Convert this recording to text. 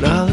llorado